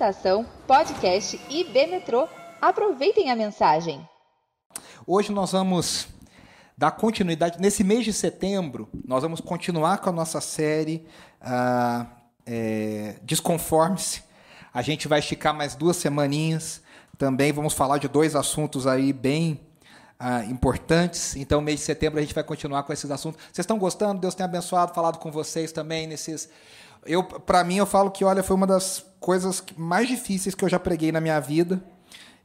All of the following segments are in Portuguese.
Estação Podcast IB Metrô. Aproveitem a mensagem. Hoje nós vamos dar continuidade. Nesse mês de setembro, nós vamos continuar com a nossa série ah, é, Desconforme-se. A gente vai esticar mais duas semaninhas. Também vamos falar de dois assuntos aí bem ah, importantes. Então, mês de setembro a gente vai continuar com esses assuntos. Vocês estão gostando? Deus tem abençoado, falado com vocês também nesses. Eu, para mim, eu falo que olha, foi uma das coisas mais difíceis que eu já preguei na minha vida.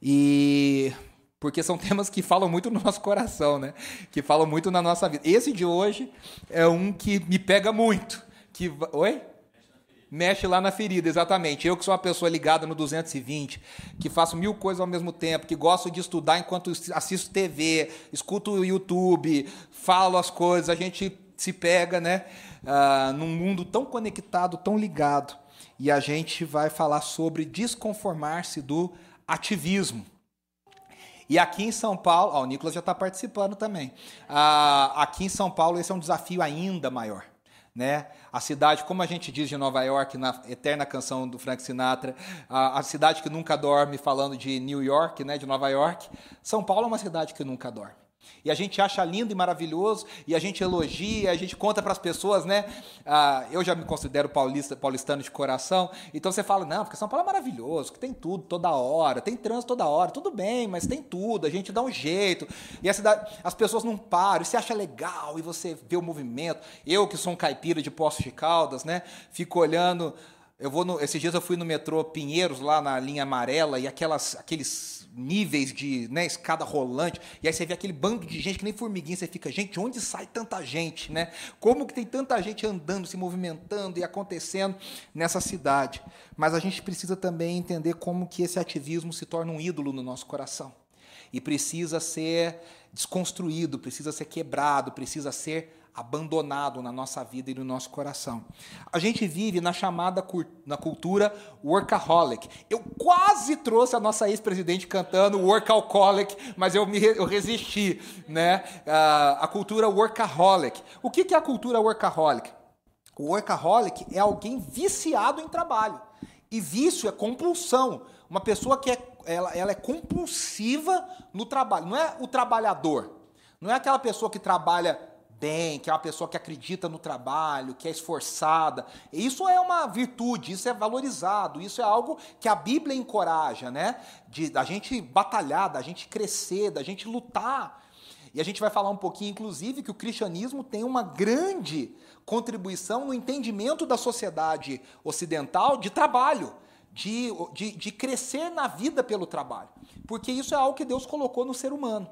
E porque são temas que falam muito no nosso coração, né? Que falam muito na nossa vida. Esse de hoje é um que me pega muito. Que oi? Mexe lá na ferida, exatamente. Eu que sou uma pessoa ligada no 220, que faço mil coisas ao mesmo tempo, que gosto de estudar enquanto assisto TV, escuto o YouTube, falo as coisas, a gente se pega, né? Uh, num mundo tão conectado, tão ligado. E a gente vai falar sobre desconformar-se do ativismo. E aqui em São Paulo, ó, o Nicolas já está participando também. Uh, aqui em São Paulo, esse é um desafio ainda maior. Né? A cidade, como a gente diz de Nova York, na eterna canção do Frank Sinatra, a, a, cidade que nunca dorme, falando de New York, né, de Nova York. São Paulo é uma cidade que nunca dorme. E a gente acha lindo e maravilhoso, e a gente elogia, a gente conta para as pessoas, né? Ah, eu já me considero paulista, paulistano de coração, então você fala, não, porque São Paulo é maravilhoso, que tem tudo toda hora, tem trânsito toda hora, tudo bem, mas tem tudo, a gente dá um jeito. E a cidade, as pessoas não param, e você acha legal, e você vê o movimento. Eu, que sou um caipira de Poços de Caldas, né? Fico olhando. Eu vou no, esses dias eu fui no metrô Pinheiros, lá na linha amarela, e aquelas, aqueles níveis de né, escada rolante, e aí você vê aquele bando de gente que nem formiguinha, você fica, gente, onde sai tanta gente, né? Como que tem tanta gente andando, se movimentando e acontecendo nessa cidade? Mas a gente precisa também entender como que esse ativismo se torna um ídolo no nosso coração. E precisa ser desconstruído, precisa ser quebrado, precisa ser abandonado na nossa vida e no nosso coração. A gente vive na chamada na cultura workaholic. Eu quase trouxe a nossa ex-presidente cantando workaholic, mas eu me eu resisti, né? a cultura workaholic. O que é a cultura workaholic? O workaholic é alguém viciado em trabalho. E vício é compulsão. Uma pessoa que é, ela, ela é compulsiva no trabalho. Não é o trabalhador. Não é aquela pessoa que trabalha bem, que é uma pessoa que acredita no trabalho, que é esforçada. Isso é uma virtude, isso é valorizado, isso é algo que a Bíblia encoraja, né? De da gente batalhar, da gente crescer, da gente lutar. E a gente vai falar um pouquinho, inclusive, que o cristianismo tem uma grande contribuição no entendimento da sociedade ocidental de trabalho. De, de, de crescer na vida pelo trabalho. Porque isso é algo que Deus colocou no ser humano.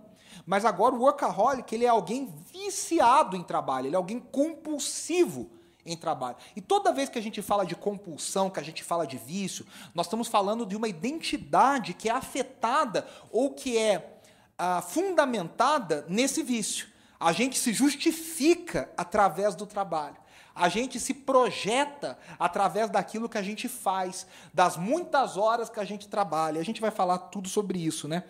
Mas agora o workaholic, ele é alguém viciado em trabalho, ele é alguém compulsivo em trabalho. E toda vez que a gente fala de compulsão, que a gente fala de vício, nós estamos falando de uma identidade que é afetada ou que é ah, fundamentada nesse vício. A gente se justifica através do trabalho. A gente se projeta através daquilo que a gente faz, das muitas horas que a gente trabalha. A gente vai falar tudo sobre isso, né?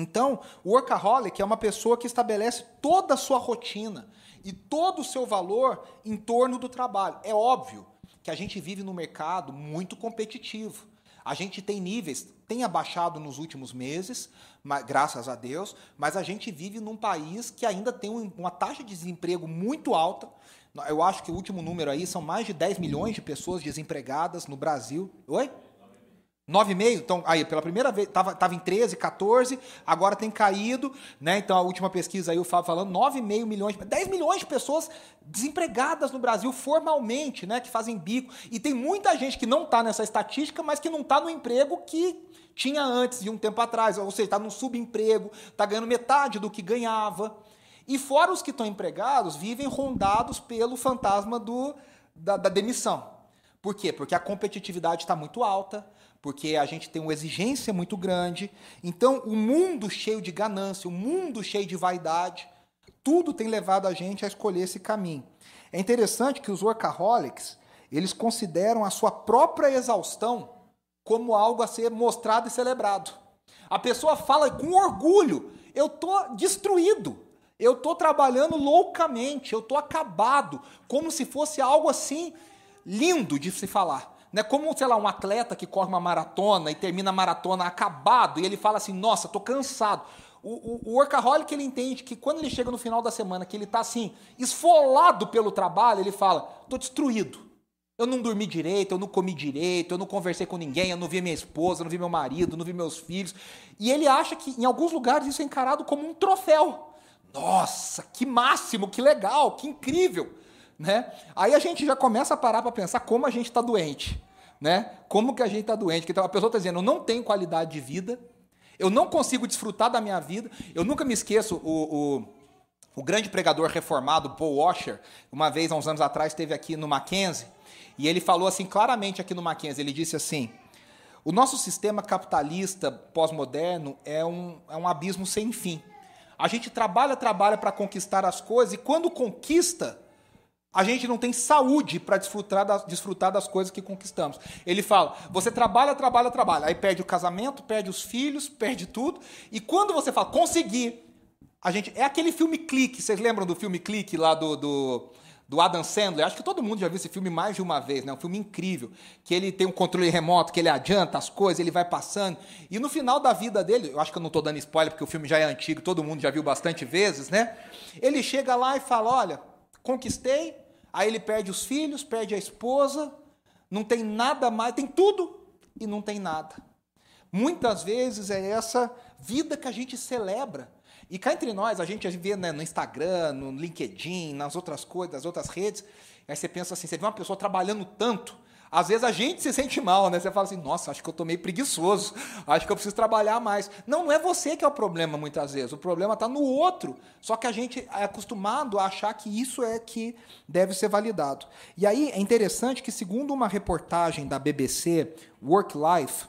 Então, o workaholic é uma pessoa que estabelece toda a sua rotina e todo o seu valor em torno do trabalho. É óbvio que a gente vive num mercado muito competitivo. A gente tem níveis, tem abaixado nos últimos meses, mas, graças a Deus, mas a gente vive num país que ainda tem uma taxa de desemprego muito alta. Eu acho que o último número aí são mais de 10 milhões de pessoas desempregadas no Brasil. Oi? 9,5, então, aí, pela primeira vez, estava tava em 13, 14, agora tem caído, né? Então, a última pesquisa aí, o Fábio falando, 9,5 milhões, 10 milhões de pessoas desempregadas no Brasil formalmente, né? Que fazem bico. E tem muita gente que não está nessa estatística, mas que não está no emprego que tinha antes, de um tempo atrás. Ou seja, está no subemprego, está ganhando metade do que ganhava. E fora os que estão empregados, vivem rondados pelo fantasma do, da, da demissão. Por quê? Porque a competitividade está muito alta, porque a gente tem uma exigência muito grande. Então, o mundo cheio de ganância, o mundo cheio de vaidade, tudo tem levado a gente a escolher esse caminho. É interessante que os workaholics, eles consideram a sua própria exaustão como algo a ser mostrado e celebrado. A pessoa fala com orgulho: eu estou destruído, eu estou trabalhando loucamente, eu estou acabado, como se fosse algo assim lindo de se falar. Né? Como, sei lá, um atleta que corre uma maratona e termina a maratona acabado e ele fala assim: Nossa, tô cansado. O, o, o workaholic ele entende que quando ele chega no final da semana, que ele está assim, esfolado pelo trabalho, ele fala: Tô destruído. Eu não dormi direito, eu não comi direito, eu não conversei com ninguém, eu não vi minha esposa, eu não vi meu marido, eu não vi meus filhos. E ele acha que em alguns lugares isso é encarado como um troféu. Nossa, que máximo, que legal, que incrível, né? Aí a gente já começa a parar para pensar como a gente está doente, né? Como que a gente está doente? Que então a pessoa está dizendo, eu não tenho qualidade de vida, eu não consigo desfrutar da minha vida. Eu nunca me esqueço o, o, o grande pregador reformado Paul Washer, uma vez há uns anos atrás esteve aqui no Mackenzie e ele falou assim claramente aqui no Mackenzie, ele disse assim: o nosso sistema capitalista pós-moderno é um, é um abismo sem fim. A gente trabalha, trabalha para conquistar as coisas e quando conquista, a gente não tem saúde para desfrutar, das, desfrutar das coisas que conquistamos. Ele fala: você trabalha, trabalha, trabalha. Aí perde o casamento, perde os filhos, perde tudo. E quando você fala, consegui, a gente. É aquele filme clique. Vocês lembram do filme clique lá do, do do Adam Sandler. Acho que todo mundo já viu esse filme mais de uma vez, né? Um filme incrível, que ele tem um controle remoto, que ele adianta as coisas, ele vai passando. E no final da vida dele, eu acho que eu não estou dando spoiler porque o filme já é antigo, todo mundo já viu bastante vezes, né? Ele chega lá e fala: "Olha, conquistei". Aí ele perde os filhos, perde a esposa, não tem nada mais, tem tudo e não tem nada. Muitas vezes é essa vida que a gente celebra e cá entre nós, a gente vê né, no Instagram, no LinkedIn, nas outras coisas, nas outras redes, aí você pensa assim, você vê uma pessoa trabalhando tanto, às vezes a gente se sente mal, né? Você fala assim, nossa, acho que eu tô meio preguiçoso, acho que eu preciso trabalhar mais. Não, não é você que é o problema muitas vezes, o problema está no outro. Só que a gente é acostumado a achar que isso é que deve ser validado. E aí é interessante que, segundo uma reportagem da BBC, Work Life,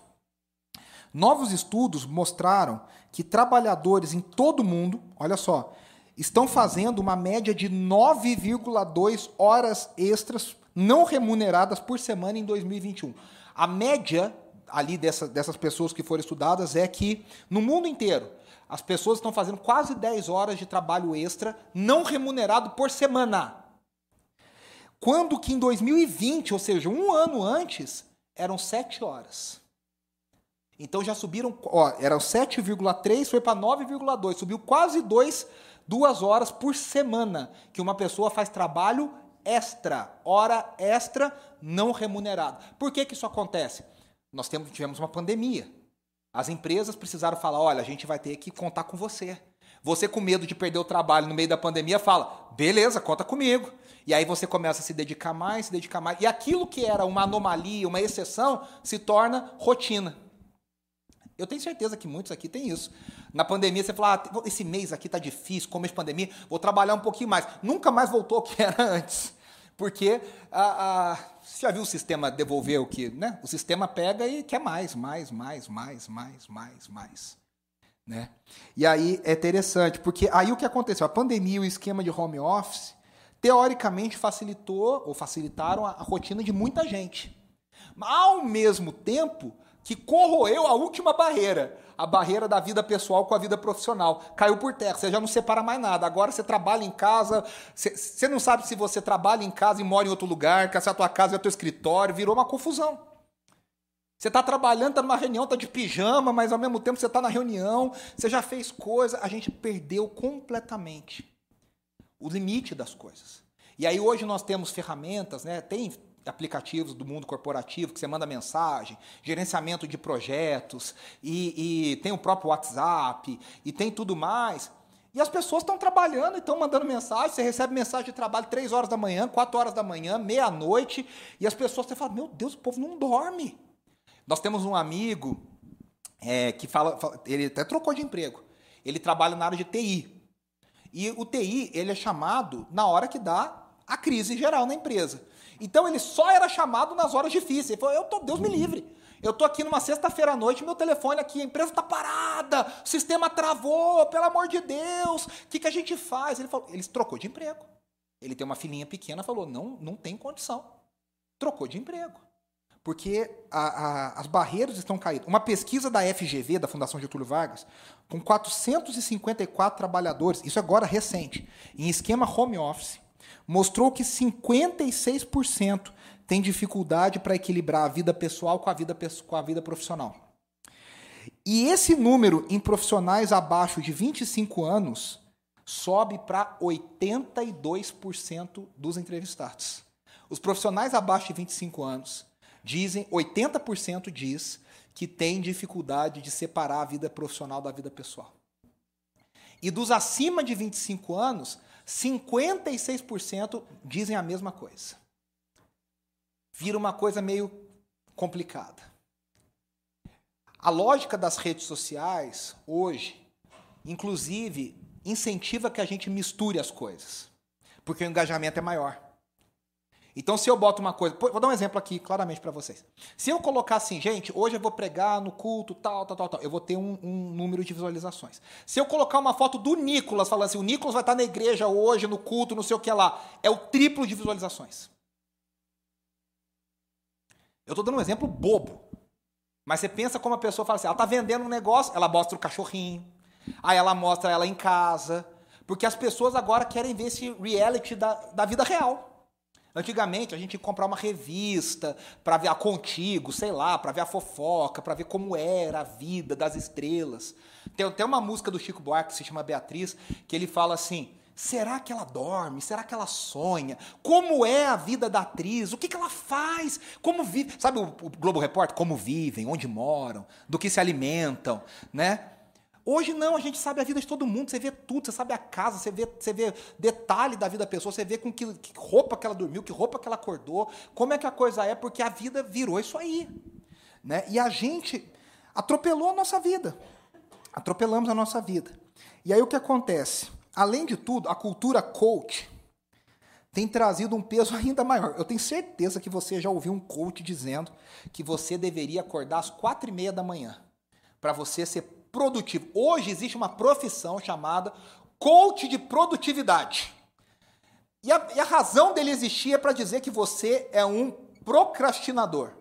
novos estudos mostraram que trabalhadores em todo o mundo, olha só, estão fazendo uma média de 9,2 horas extras não remuneradas por semana em 2021. A média ali dessa, dessas pessoas que foram estudadas é que no mundo inteiro as pessoas estão fazendo quase 10 horas de trabalho extra não remunerado por semana. Quando que em 2020, ou seja, um ano antes, eram 7 horas. Então já subiram, ó, eram 7,3, foi para 9,2, subiu quase 2, duas horas por semana que uma pessoa faz trabalho extra, hora extra não remunerada. Por que, que isso acontece? Nós temos, tivemos uma pandemia. As empresas precisaram falar: olha, a gente vai ter que contar com você. Você, com medo de perder o trabalho no meio da pandemia, fala: beleza, conta comigo. E aí você começa a se dedicar mais, se dedicar mais. E aquilo que era uma anomalia, uma exceção, se torna rotina. Eu tenho certeza que muitos aqui têm isso. Na pandemia, você fala, ah, esse mês aqui tá difícil, começo de pandemia, vou trabalhar um pouquinho mais. Nunca mais voltou ao que era antes. Porque você já viu o sistema devolver o que, né? O sistema pega e quer mais, mais, mais, mais, mais, mais, mais. Né? E aí é interessante, porque aí o que aconteceu? A pandemia e o esquema de home office, teoricamente facilitou ou facilitaram a, a rotina de muita gente. Ao mesmo tempo, que corroeu a última barreira, a barreira da vida pessoal com a vida profissional. Caiu por terra, você já não separa mais nada. Agora você trabalha em casa, você, não sabe se você trabalha em casa e mora em outro lugar, que se a tua casa é o teu escritório, virou uma confusão. Você está trabalhando, está numa reunião, está de pijama, mas ao mesmo tempo você está na reunião, você já fez coisa, a gente perdeu completamente o limite das coisas. E aí hoje nós temos ferramentas, né? Tem aplicativos do mundo corporativo que você manda mensagem, gerenciamento de projetos, e, e tem o próprio WhatsApp, e tem tudo mais. E as pessoas estão trabalhando e estão mandando mensagem. Você recebe mensagem de trabalho 3 horas da manhã, 4 horas da manhã, meia-noite, e as pessoas você fala: Meu Deus, o povo não dorme. Nós temos um amigo é, que fala, ele até trocou de emprego. Ele trabalha na área de TI. E o TI ele é chamado na hora que dá a crise geral na empresa. Então ele só era chamado nas horas difíceis. Ele falou: Eu tô, Deus me livre. Eu tô aqui numa sexta-feira à noite, meu telefone aqui, a empresa está parada, o sistema travou, pelo amor de Deus, o que, que a gente faz? Ele falou, trocou de emprego. Ele tem uma filhinha pequena, falou, não, não tem condição. Trocou de emprego. Porque a, a, as barreiras estão caídas. Uma pesquisa da FGV, da Fundação Getúlio Vargas, com 454 trabalhadores, isso agora recente, em esquema home office, mostrou que 56% tem dificuldade para equilibrar a vida pessoal com a vida, com a vida profissional. E esse número em profissionais abaixo de 25 anos sobe para 82% dos entrevistados. Os profissionais abaixo de 25 anos dizem, 80% diz que tem dificuldade de separar a vida profissional da vida pessoal. E dos acima de 25 anos, 56% dizem a mesma coisa. Vira uma coisa meio complicada. A lógica das redes sociais, hoje, inclusive, incentiva que a gente misture as coisas, porque o engajamento é maior. Então, se eu boto uma coisa, vou dar um exemplo aqui claramente para vocês. Se eu colocar assim, gente, hoje eu vou pregar no culto, tal, tal, tal, tal, eu vou ter um, um número de visualizações. Se eu colocar uma foto do Nicolas, falando assim, o Nicolas vai estar na igreja hoje, no culto, não sei o que lá, é o triplo de visualizações. Eu estou dando um exemplo bobo. Mas você pensa como a pessoa fala assim, ela está vendendo um negócio, ela mostra o cachorrinho, aí ela mostra ela em casa, porque as pessoas agora querem ver esse reality da, da vida real. Antigamente a gente ia comprar uma revista para ver a Contigo, sei lá, para ver a fofoca, para ver como era a vida das estrelas. Tem até uma música do Chico Buarque que se chama Beatriz, que ele fala assim: será que ela dorme? Será que ela sonha? Como é a vida da atriz? O que, que ela faz? Como vive? Sabe o, o Globo Repórter? Como vivem, onde moram, do que se alimentam, né? Hoje não, a gente sabe a vida de todo mundo, você vê tudo, você sabe a casa, você vê, você vê detalhe da vida da pessoa, você vê com que, que roupa que ela dormiu, que roupa que ela acordou, como é que a coisa é, porque a vida virou isso aí. Né? E a gente atropelou a nossa vida. Atropelamos a nossa vida. E aí o que acontece? Além de tudo, a cultura coach tem trazido um peso ainda maior. Eu tenho certeza que você já ouviu um coach dizendo que você deveria acordar às quatro e meia da manhã para você ser produtivo. Hoje existe uma profissão chamada coach de produtividade. E a, e a razão dele existir é para dizer que você é um procrastinador.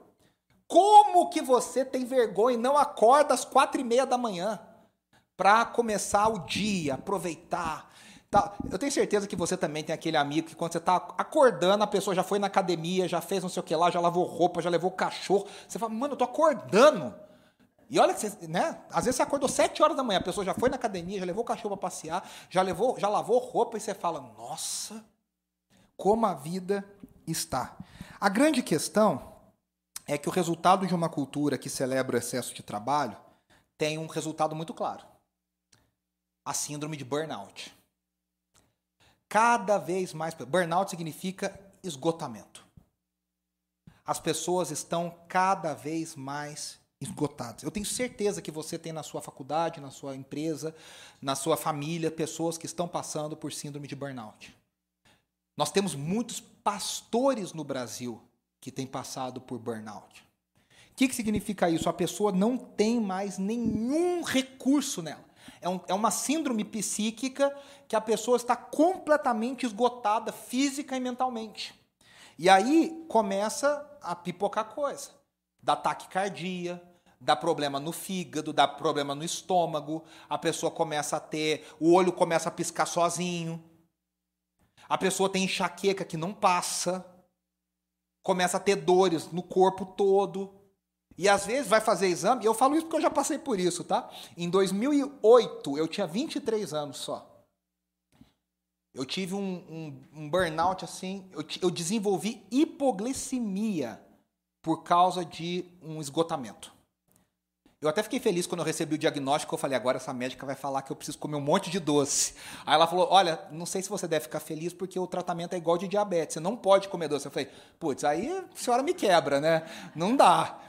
Como que você tem vergonha e não acorda às quatro e meia da manhã para começar o dia, aproveitar? Tá. Eu tenho certeza que você também tem aquele amigo que quando você está acordando, a pessoa já foi na academia, já fez não sei o que lá, já lavou roupa, já levou o cachorro. Você fala, mano, eu tô acordando. E olha que você, né? Às vezes você acordou 7 horas da manhã, a pessoa já foi na academia, já levou o cachorro para passear, já levou, já lavou roupa e você fala: "Nossa, como a vida está". A grande questão é que o resultado de uma cultura que celebra o excesso de trabalho tem um resultado muito claro. A síndrome de burnout. Cada vez mais burnout significa esgotamento. As pessoas estão cada vez mais esgotados. Eu tenho certeza que você tem na sua faculdade, na sua empresa, na sua família, pessoas que estão passando por síndrome de burnout. Nós temos muitos pastores no Brasil que têm passado por burnout. O que, que significa isso? A pessoa não tem mais nenhum recurso nela. É, um, é uma síndrome psíquica que a pessoa está completamente esgotada física e mentalmente. E aí começa a pipocar coisa. Da taquicardia, dá problema no fígado, dá problema no estômago, a pessoa começa a ter, o olho começa a piscar sozinho, a pessoa tem enxaqueca que não passa, começa a ter dores no corpo todo. E às vezes vai fazer exame, e eu falo isso porque eu já passei por isso, tá? Em 2008, eu tinha 23 anos só. Eu tive um, um, um burnout assim, eu, eu desenvolvi hipoglicemia por causa de um esgotamento. Eu até fiquei feliz quando eu recebi o diagnóstico. Eu falei, agora essa médica vai falar que eu preciso comer um monte de doce. Aí ela falou, olha, não sei se você deve ficar feliz porque o tratamento é igual de diabetes. Você não pode comer doce. Eu falei, putz, aí a senhora me quebra, né? Não dá.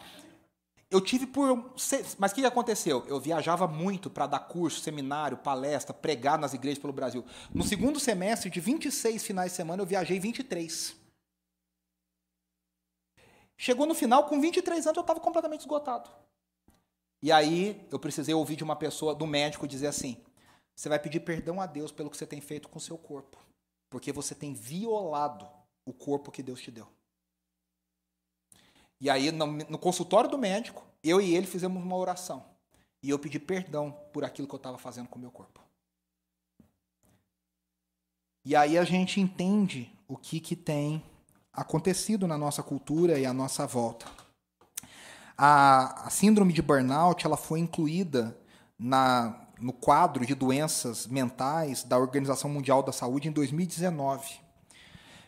Eu tive por. Mas o que aconteceu? Eu viajava muito para dar curso, seminário, palestra, pregar nas igrejas pelo Brasil. No segundo semestre, de 26 finais de semana, eu viajei 23. Chegou no final, com 23 anos, eu estava completamente esgotado. E aí eu precisei ouvir de uma pessoa, do médico, dizer assim: você vai pedir perdão a Deus pelo que você tem feito com o seu corpo, porque você tem violado o corpo que Deus te deu. E aí, no, no consultório do médico, eu e ele fizemos uma oração. E eu pedi perdão por aquilo que eu estava fazendo com o meu corpo. E aí a gente entende o que, que tem acontecido na nossa cultura e à nossa volta. A, a síndrome de burnout ela foi incluída na, no quadro de doenças mentais da Organização Mundial da Saúde em 2019.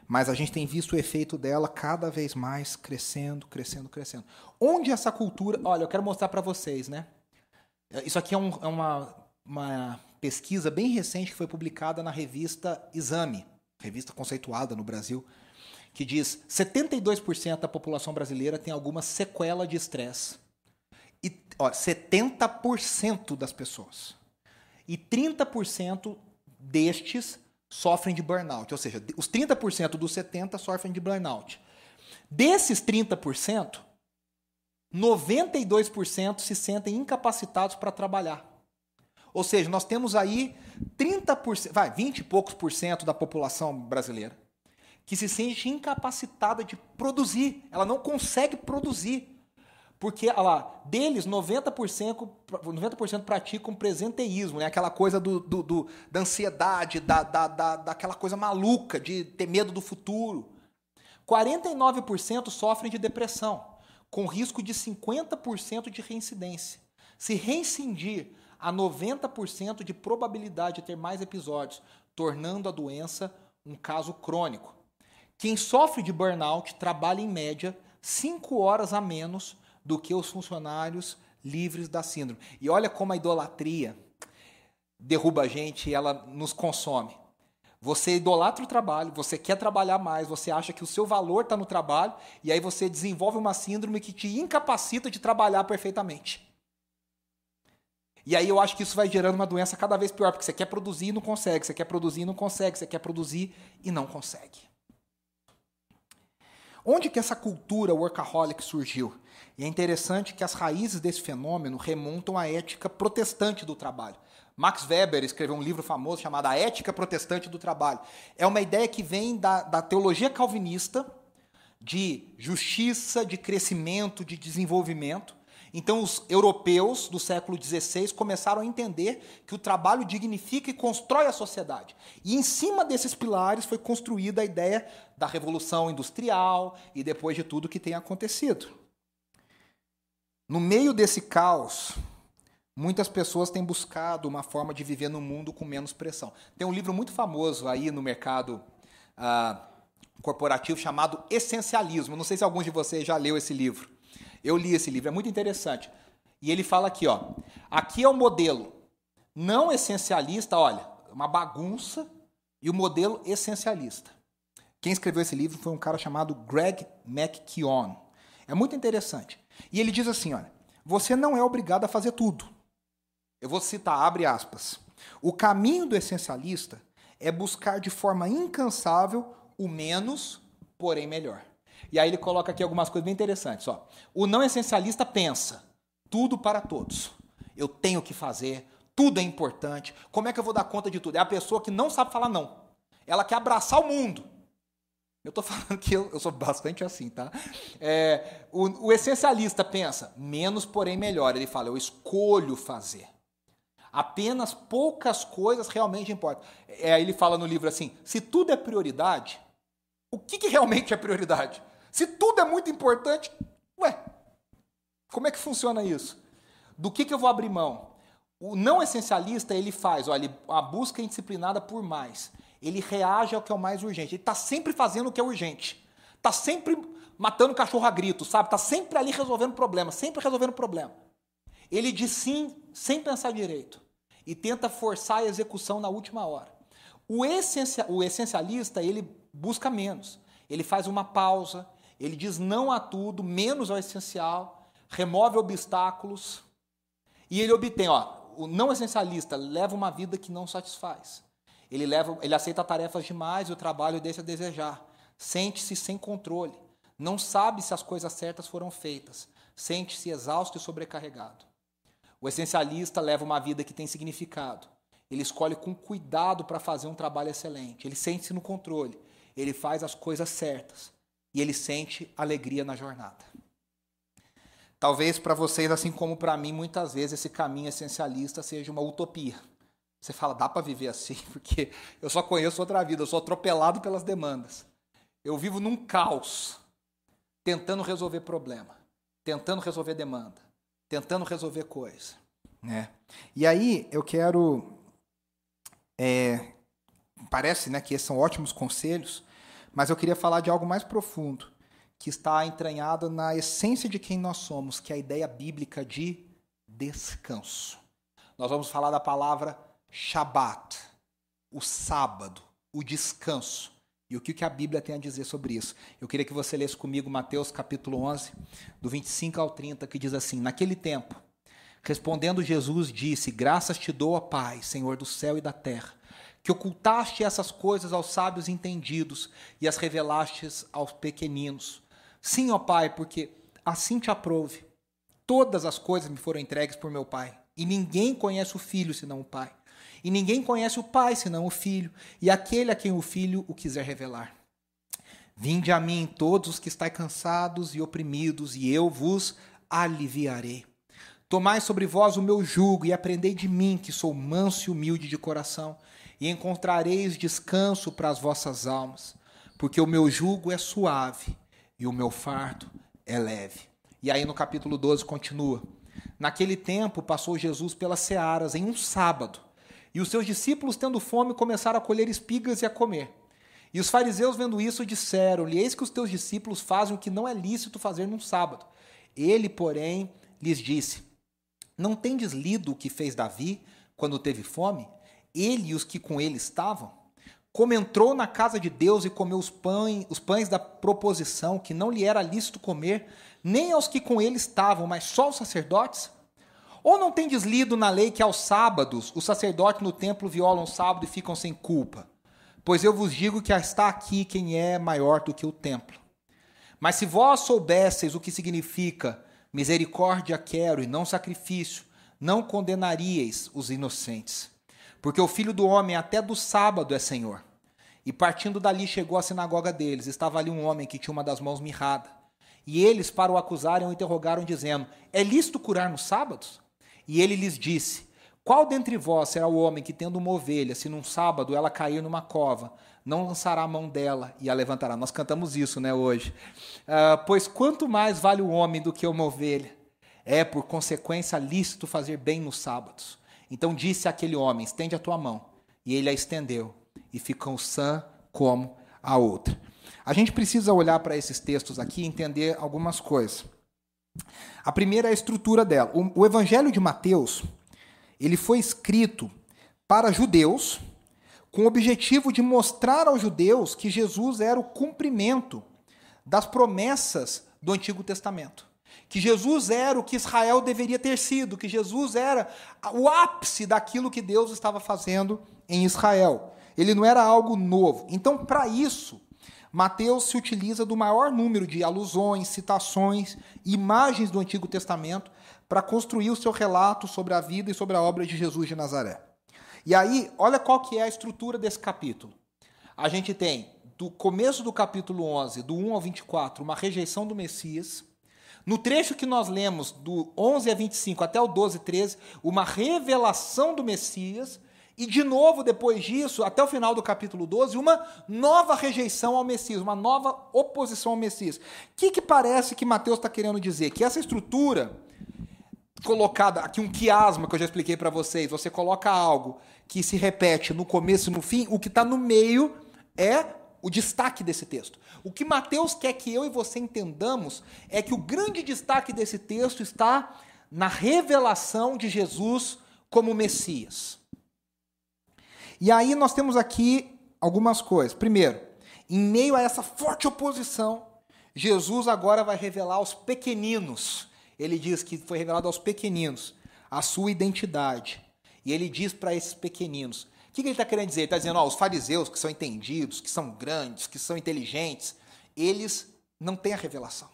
Mas a gente tem visto o efeito dela cada vez mais crescendo, crescendo, crescendo. Onde essa cultura. Olha, eu quero mostrar para vocês, né? Isso aqui é, um, é uma, uma pesquisa bem recente que foi publicada na revista Exame, revista conceituada no Brasil, que diz 72% da população brasileira tem alguma sequela de estresse. E ó, 70% das pessoas. E 30% destes sofrem de burnout. Ou seja, os 30% dos 70% sofrem de burnout. Desses 30%, 92% se sentem incapacitados para trabalhar. Ou seja, nós temos aí 30%, vai, 20 e poucos por cento da população brasileira que se sente incapacitada de produzir. Ela não consegue produzir. Porque, olha lá, deles, 90%, 90 praticam presenteísmo, né? aquela coisa do, do, do da ansiedade, da, da, da, daquela coisa maluca de ter medo do futuro. 49% sofrem de depressão, com risco de 50% de reincidência. Se reincindir a 90% de probabilidade de ter mais episódios, tornando a doença um caso crônico. Quem sofre de burnout trabalha em média 5 horas a menos do que os funcionários livres da síndrome. E olha como a idolatria derruba a gente e ela nos consome. Você idolatra o trabalho, você quer trabalhar mais, você acha que o seu valor está no trabalho, e aí você desenvolve uma síndrome que te incapacita de trabalhar perfeitamente. E aí eu acho que isso vai gerando uma doença cada vez pior, porque você quer produzir e não consegue, você quer produzir e não consegue, você quer produzir e não consegue. Onde que essa cultura workaholic surgiu? E é interessante que as raízes desse fenômeno remontam à ética protestante do trabalho. Max Weber escreveu um livro famoso chamado A Ética Protestante do Trabalho. É uma ideia que vem da, da teologia calvinista de justiça, de crescimento, de desenvolvimento, então, os europeus do século XVI começaram a entender que o trabalho dignifica e constrói a sociedade. E em cima desses pilares foi construída a ideia da revolução industrial e depois de tudo que tem acontecido. No meio desse caos, muitas pessoas têm buscado uma forma de viver no mundo com menos pressão. Tem um livro muito famoso aí no mercado ah, corporativo chamado Essencialismo. Não sei se alguns de vocês já leu esse livro. Eu li esse livro, é muito interessante. E ele fala aqui, ó. Aqui é o modelo não essencialista, olha, uma bagunça, e o modelo essencialista. Quem escreveu esse livro foi um cara chamado Greg McKeown. É muito interessante. E ele diz assim, olha, você não é obrigado a fazer tudo. Eu vou citar, abre aspas. O caminho do essencialista é buscar de forma incansável o menos, porém melhor. E aí ele coloca aqui algumas coisas bem interessantes. Ó. O não essencialista pensa tudo para todos. Eu tenho que fazer, tudo é importante. Como é que eu vou dar conta de tudo? É a pessoa que não sabe falar não. Ela quer abraçar o mundo. Eu estou falando que eu, eu, sou bastante assim, tá? É, o, o essencialista pensa, menos porém melhor. Ele fala, eu escolho fazer. Apenas poucas coisas realmente importam. É, ele fala no livro assim: se tudo é prioridade, o que, que realmente é prioridade? Se tudo é muito importante, ué, como é que funciona isso? Do que, que eu vou abrir mão? O não essencialista, ele faz, olha, a busca indisciplinada por mais. Ele reage ao que é o mais urgente. Ele está sempre fazendo o que é urgente. Está sempre matando cachorro a grito, sabe? Está sempre ali resolvendo problema, sempre resolvendo problema. Ele diz sim sem pensar direito. E tenta forçar a execução na última hora. O essencialista, ele busca menos. Ele faz uma pausa, ele diz não a tudo, menos ao essencial, remove obstáculos e ele obtém, ó, o não essencialista leva uma vida que não satisfaz. Ele leva, ele aceita tarefas demais e o trabalho deixa a desejar. Sente-se sem controle, não sabe se as coisas certas foram feitas, sente-se exausto e sobrecarregado. O essencialista leva uma vida que tem significado. Ele escolhe com cuidado para fazer um trabalho excelente. Ele sente-se no controle. Ele faz as coisas certas e ele sente alegria na jornada. Talvez para vocês, assim como para mim, muitas vezes esse caminho essencialista seja uma utopia. Você fala, dá para viver assim? Porque eu só conheço outra vida, eu sou atropelado pelas demandas. Eu vivo num caos, tentando resolver problema, tentando resolver demanda, tentando resolver coisa. Né? E aí eu quero. É, parece né, que esses são ótimos conselhos, mas eu queria falar de algo mais profundo, que está entranhado na essência de quem nós somos, que é a ideia bíblica de descanso. Nós vamos falar da palavra Shabat, o sábado, o descanso. E o que a Bíblia tem a dizer sobre isso? Eu queria que você lesse comigo Mateus capítulo 11, do 25 ao 30, que diz assim: Naquele tempo, respondendo Jesus, disse: Graças te dou, Pai, Senhor do céu e da terra, que ocultaste essas coisas aos sábios entendidos e as revelastes aos pequeninos. Sim, ó Pai, porque assim te aprove. Todas as coisas me foram entregues por meu Pai, e ninguém conhece o Filho senão o Pai e ninguém conhece o Pai senão o Filho, e aquele a quem o Filho o quiser revelar. Vinde a mim todos os que estáis cansados e oprimidos, e eu vos aliviarei. Tomai sobre vós o meu jugo e aprendei de mim, que sou manso e humilde de coração, e encontrareis descanso para as vossas almas, porque o meu jugo é suave e o meu fardo é leve. E aí no capítulo 12 continua: Naquele tempo passou Jesus pelas searas em um sábado e os seus discípulos, tendo fome, começaram a colher espigas e a comer. E os fariseus, vendo isso, disseram-lhe: Eis que os teus discípulos fazem o que não é lícito fazer num sábado. Ele, porém, lhes disse: Não tendes lido o que fez Davi quando teve fome? Ele e os que com ele estavam? Como entrou na casa de Deus e comeu os pães, os pães da proposição, que não lhe era lícito comer, nem aos que com ele estavam, mas só aos sacerdotes? Ou não tendes lido na lei que aos sábados os sacerdotes no templo violam o sábado e ficam sem culpa? Pois eu vos digo que está aqui quem é maior do que o templo. Mas se vós soubesseis o que significa misericórdia quero e não sacrifício, não condenaríeis os inocentes. Porque o filho do homem até do sábado é senhor. E partindo dali chegou à sinagoga deles. Estava ali um homem que tinha uma das mãos mirrada. E eles, para o acusarem, o interrogaram, dizendo: É lícito curar nos sábados? E ele lhes disse: Qual dentre vós será o homem que, tendo uma ovelha, se num sábado ela cair numa cova, não lançará a mão dela e a levantará? Nós cantamos isso, né, hoje. Uh, pois quanto mais vale o homem do que uma ovelha? É, por consequência, lícito fazer bem nos sábados. Então disse aquele homem: Estende a tua mão. E ele a estendeu, e ficou sã como a outra. A gente precisa olhar para esses textos aqui e entender algumas coisas. A primeira é a estrutura dela. O, o Evangelho de Mateus ele foi escrito para judeus com o objetivo de mostrar aos judeus que Jesus era o cumprimento das promessas do Antigo Testamento. Que Jesus era o que Israel deveria ter sido, que Jesus era o ápice daquilo que Deus estava fazendo em Israel. Ele não era algo novo. Então, para isso, Mateus se utiliza do maior número de alusões, citações, imagens do Antigo Testamento para construir o seu relato sobre a vida e sobre a obra de Jesus de Nazaré. E aí, olha qual que é a estrutura desse capítulo. A gente tem, do começo do capítulo 11, do 1 ao 24, uma rejeição do Messias. No trecho que nós lemos, do 11 a 25 até o 12 e 13, uma revelação do Messias. E de novo, depois disso, até o final do capítulo 12, uma nova rejeição ao Messias, uma nova oposição ao Messias. O que, que parece que Mateus está querendo dizer? Que essa estrutura colocada, aqui um quiasma que eu já expliquei para vocês, você coloca algo que se repete no começo e no fim, o que está no meio é o destaque desse texto. O que Mateus quer que eu e você entendamos é que o grande destaque desse texto está na revelação de Jesus como Messias. E aí nós temos aqui algumas coisas. Primeiro, em meio a essa forte oposição, Jesus agora vai revelar aos pequeninos. Ele diz que foi revelado aos pequeninos a sua identidade. E ele diz para esses pequeninos: que, que ele está querendo dizer? Ele está dizendo, ó, os fariseus que são entendidos, que são grandes, que são inteligentes, eles não têm a revelação.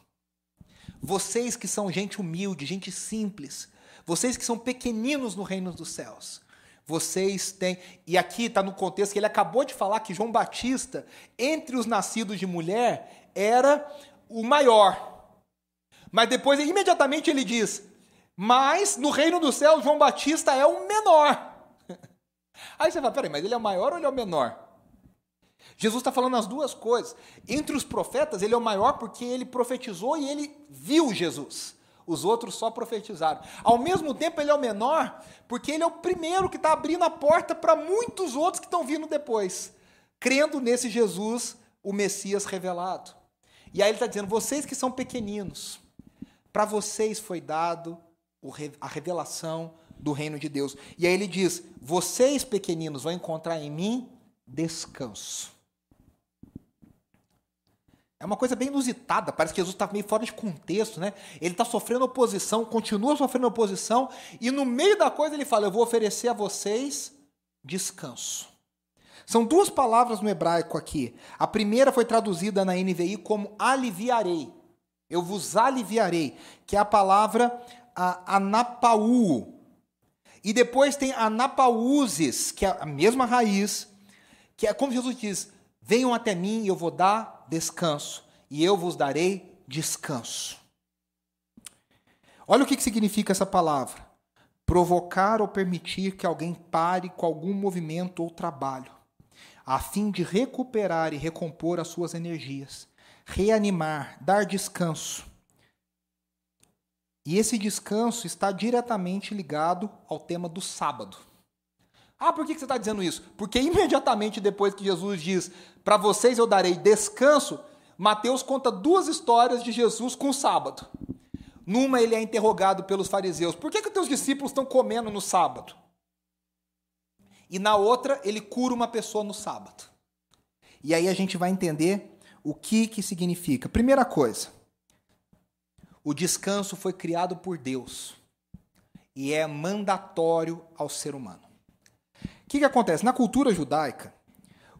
Vocês que são gente humilde, gente simples, vocês que são pequeninos no reino dos céus, vocês têm. E aqui está no contexto que ele acabou de falar que João Batista, entre os nascidos de mulher, era o maior. Mas depois, imediatamente, ele diz: Mas no reino do céu, João Batista é o menor. Aí você fala, peraí, mas ele é o maior ou ele é o menor? Jesus está falando as duas coisas. Entre os profetas, ele é o maior porque ele profetizou e ele viu Jesus. Os outros só profetizaram. Ao mesmo tempo, ele é o menor porque ele é o primeiro que está abrindo a porta para muitos outros que estão vindo depois, crendo nesse Jesus, o Messias revelado. E aí ele está dizendo: vocês que são pequeninos, para vocês foi dado a revelação do reino de Deus. E aí ele diz: vocês pequeninos vão encontrar em mim descanso. É uma coisa bem inusitada, parece que Jesus está meio fora de contexto, né? Ele está sofrendo oposição, continua sofrendo oposição, e no meio da coisa ele fala: Eu vou oferecer a vocês descanso. São duas palavras no hebraico aqui. A primeira foi traduzida na NVI como aliviarei. Eu vos aliviarei, que é a palavra anapaú. E depois tem anapaúzes, que é a mesma raiz, que é como Jesus diz: Venham até mim e eu vou dar descanso, e eu vos darei descanso. Olha o que significa essa palavra: provocar ou permitir que alguém pare com algum movimento ou trabalho, a fim de recuperar e recompor as suas energias, reanimar, dar descanso. E esse descanso está diretamente ligado ao tema do sábado. Ah, por que você está dizendo isso? Porque imediatamente depois que Jesus diz: Para vocês eu darei descanso, Mateus conta duas histórias de Jesus com o sábado. Numa ele é interrogado pelos fariseus: Por que, que teus discípulos estão comendo no sábado? E na outra ele cura uma pessoa no sábado. E aí a gente vai entender o que, que significa. Primeira coisa, o descanso foi criado por Deus e é mandatório ao ser humano que, que acontece? Na cultura judaica,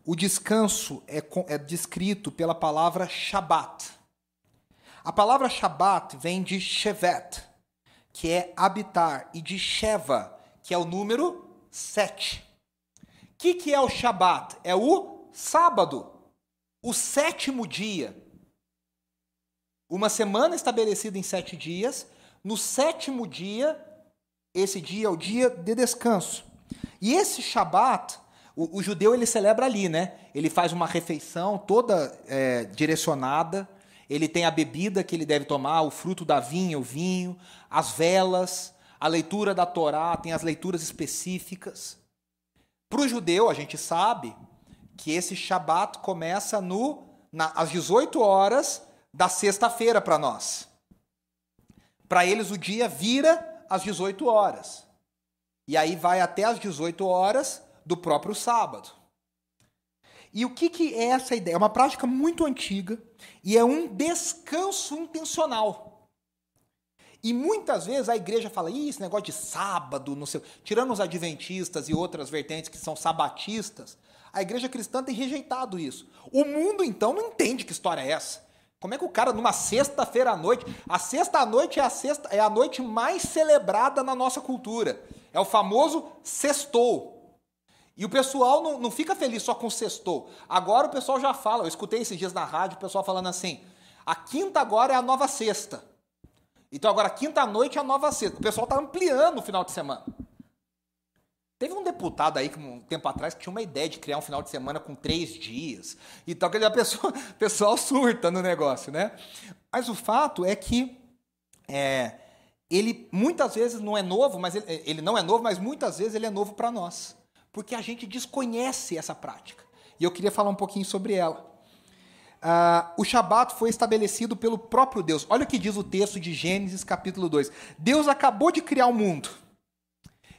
o descanso é, é descrito pela palavra Shabat. A palavra Shabat vem de Shevet, que é habitar, e de Sheva, que é o número sete. O que, que é o Shabat? É o sábado, o sétimo dia. Uma semana estabelecida em sete dias, no sétimo dia, esse dia é o dia de descanso. E esse Shabat, o, o, judeu ele celebra ali, né? Ele faz uma refeição toda é, direcionada. Ele tem a bebida que ele deve tomar, o fruto da vinha, o vinho, as velas, a leitura da Torá, tem as leituras específicas. Para o judeu, a gente sabe que esse Shabat começa no, na, às 18 horas da sexta-feira para nós. Para eles, o dia vira às 18 horas. E aí vai até as 18 horas do próprio sábado. E o que, que é essa ideia? É uma prática muito antiga e é um descanso intencional. E muitas vezes a igreja fala, Ih, esse negócio de sábado, não sei, tirando os adventistas e outras vertentes que são sabatistas, a igreja cristã tem rejeitado isso. O mundo, então, não entende que história é essa. Como é que o cara, numa sexta-feira à noite, a sexta-noite é a sexta, é a noite mais celebrada na nossa cultura. É o famoso sextou. E o pessoal não, não fica feliz só com sextou. Agora o pessoal já fala, eu escutei esses dias na rádio o pessoal falando assim: a quinta agora é a nova sexta. Então agora quinta noite é a nova sexta. O pessoal está ampliando o final de semana. Teve um deputado aí, um tempo atrás, que tinha uma ideia de criar um final de semana com três dias. Então, a pessoa, pessoal surta no negócio, né? Mas o fato é que é, ele muitas vezes não é novo, mas ele, ele não é novo, mas muitas vezes ele é novo para nós, porque a gente desconhece essa prática. E eu queria falar um pouquinho sobre ela. Uh, o Shabat foi estabelecido pelo próprio Deus. Olha o que diz o texto de Gênesis capítulo 2. Deus acabou de criar o mundo.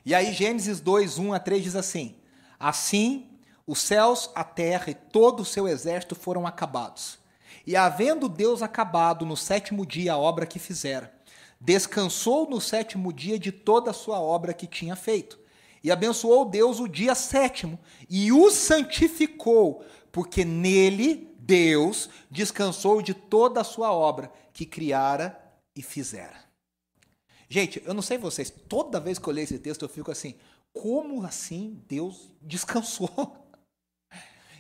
E aí Gênesis 2, 1 a 3 diz assim: Assim os céus, a terra e todo o seu exército foram acabados. E havendo Deus acabado no sétimo dia a obra que fizera, descansou no sétimo dia de toda a sua obra que tinha feito. E abençoou Deus o dia sétimo e o santificou, porque nele Deus descansou de toda a sua obra que criara e fizera. Gente, eu não sei vocês, toda vez que eu leio esse texto eu fico assim: como assim Deus descansou?